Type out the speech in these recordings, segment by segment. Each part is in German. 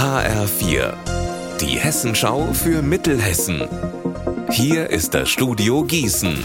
HR4, die Hessenschau für Mittelhessen. Hier ist das Studio Gießen.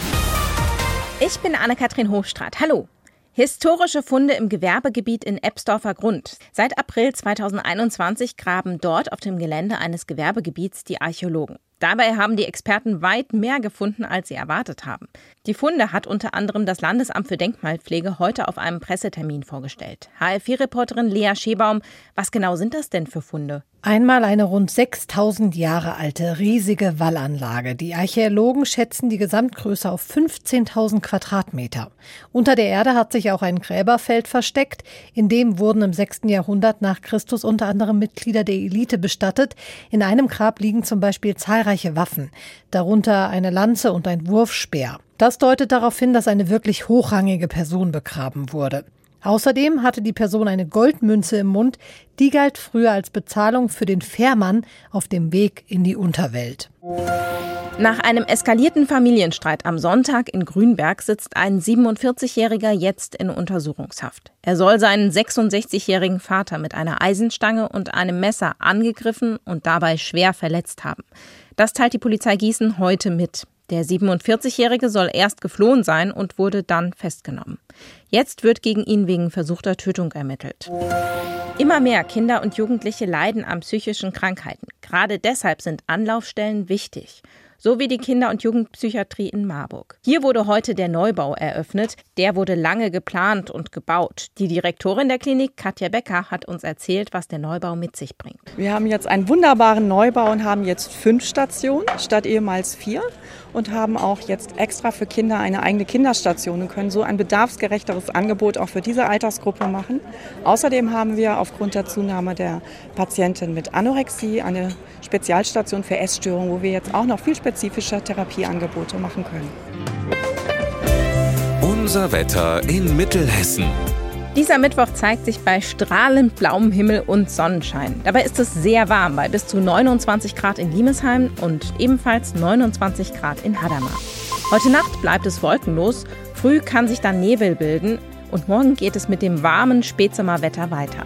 Ich bin Anne-Kathrin Hochstrat. Hallo. Historische Funde im Gewerbegebiet in Ebsdorfer Grund. Seit April 2021 graben dort auf dem Gelände eines Gewerbegebiets die Archäologen. Dabei haben die Experten weit mehr gefunden, als sie erwartet haben. Die Funde hat unter anderem das Landesamt für Denkmalpflege heute auf einem Pressetermin vorgestellt. HF4-Reporterin Lea Schebaum, was genau sind das denn für Funde? Einmal eine rund 6000 Jahre alte riesige Wallanlage. Die Archäologen schätzen die Gesamtgröße auf 15.000 Quadratmeter. Unter der Erde hat sich auch ein Gräberfeld versteckt. In dem wurden im 6. Jahrhundert nach Christus unter anderem Mitglieder der Elite bestattet. In einem Grab liegen zum Beispiel zahlreiche Waffen, darunter eine Lanze und ein Wurfspeer. Das deutet darauf hin, dass eine wirklich hochrangige Person begraben wurde. Außerdem hatte die Person eine Goldmünze im Mund, die galt früher als Bezahlung für den Fährmann auf dem Weg in die Unterwelt. Nach einem eskalierten Familienstreit am Sonntag in Grünberg sitzt ein 47-Jähriger jetzt in Untersuchungshaft. Er soll seinen 66-jährigen Vater mit einer Eisenstange und einem Messer angegriffen und dabei schwer verletzt haben. Das teilt die Polizei Gießen heute mit. Der 47-Jährige soll erst geflohen sein und wurde dann festgenommen. Jetzt wird gegen ihn wegen versuchter Tötung ermittelt. Immer mehr Kinder und Jugendliche leiden an psychischen Krankheiten. Gerade deshalb sind Anlaufstellen wichtig so wie die Kinder- und Jugendpsychiatrie in Marburg. Hier wurde heute der Neubau eröffnet. Der wurde lange geplant und gebaut. Die Direktorin der Klinik, Katja Becker, hat uns erzählt, was der Neubau mit sich bringt. Wir haben jetzt einen wunderbaren Neubau und haben jetzt fünf Stationen statt ehemals vier und haben auch jetzt extra für Kinder eine eigene Kinderstation und können so ein bedarfsgerechteres Angebot auch für diese Altersgruppe machen. Außerdem haben wir aufgrund der Zunahme der Patienten mit Anorexie eine Spezialstation für Essstörungen, wo wir jetzt auch noch viel spezifischer Therapieangebote machen können. Unser Wetter in Mittelhessen. Dieser Mittwoch zeigt sich bei strahlend blauem Himmel und Sonnenschein. Dabei ist es sehr warm, bei bis zu 29 Grad in Limesheim und ebenfalls 29 Grad in Hadamar. Heute Nacht bleibt es wolkenlos, früh kann sich dann Nebel bilden und morgen geht es mit dem warmen Spätsommerwetter weiter.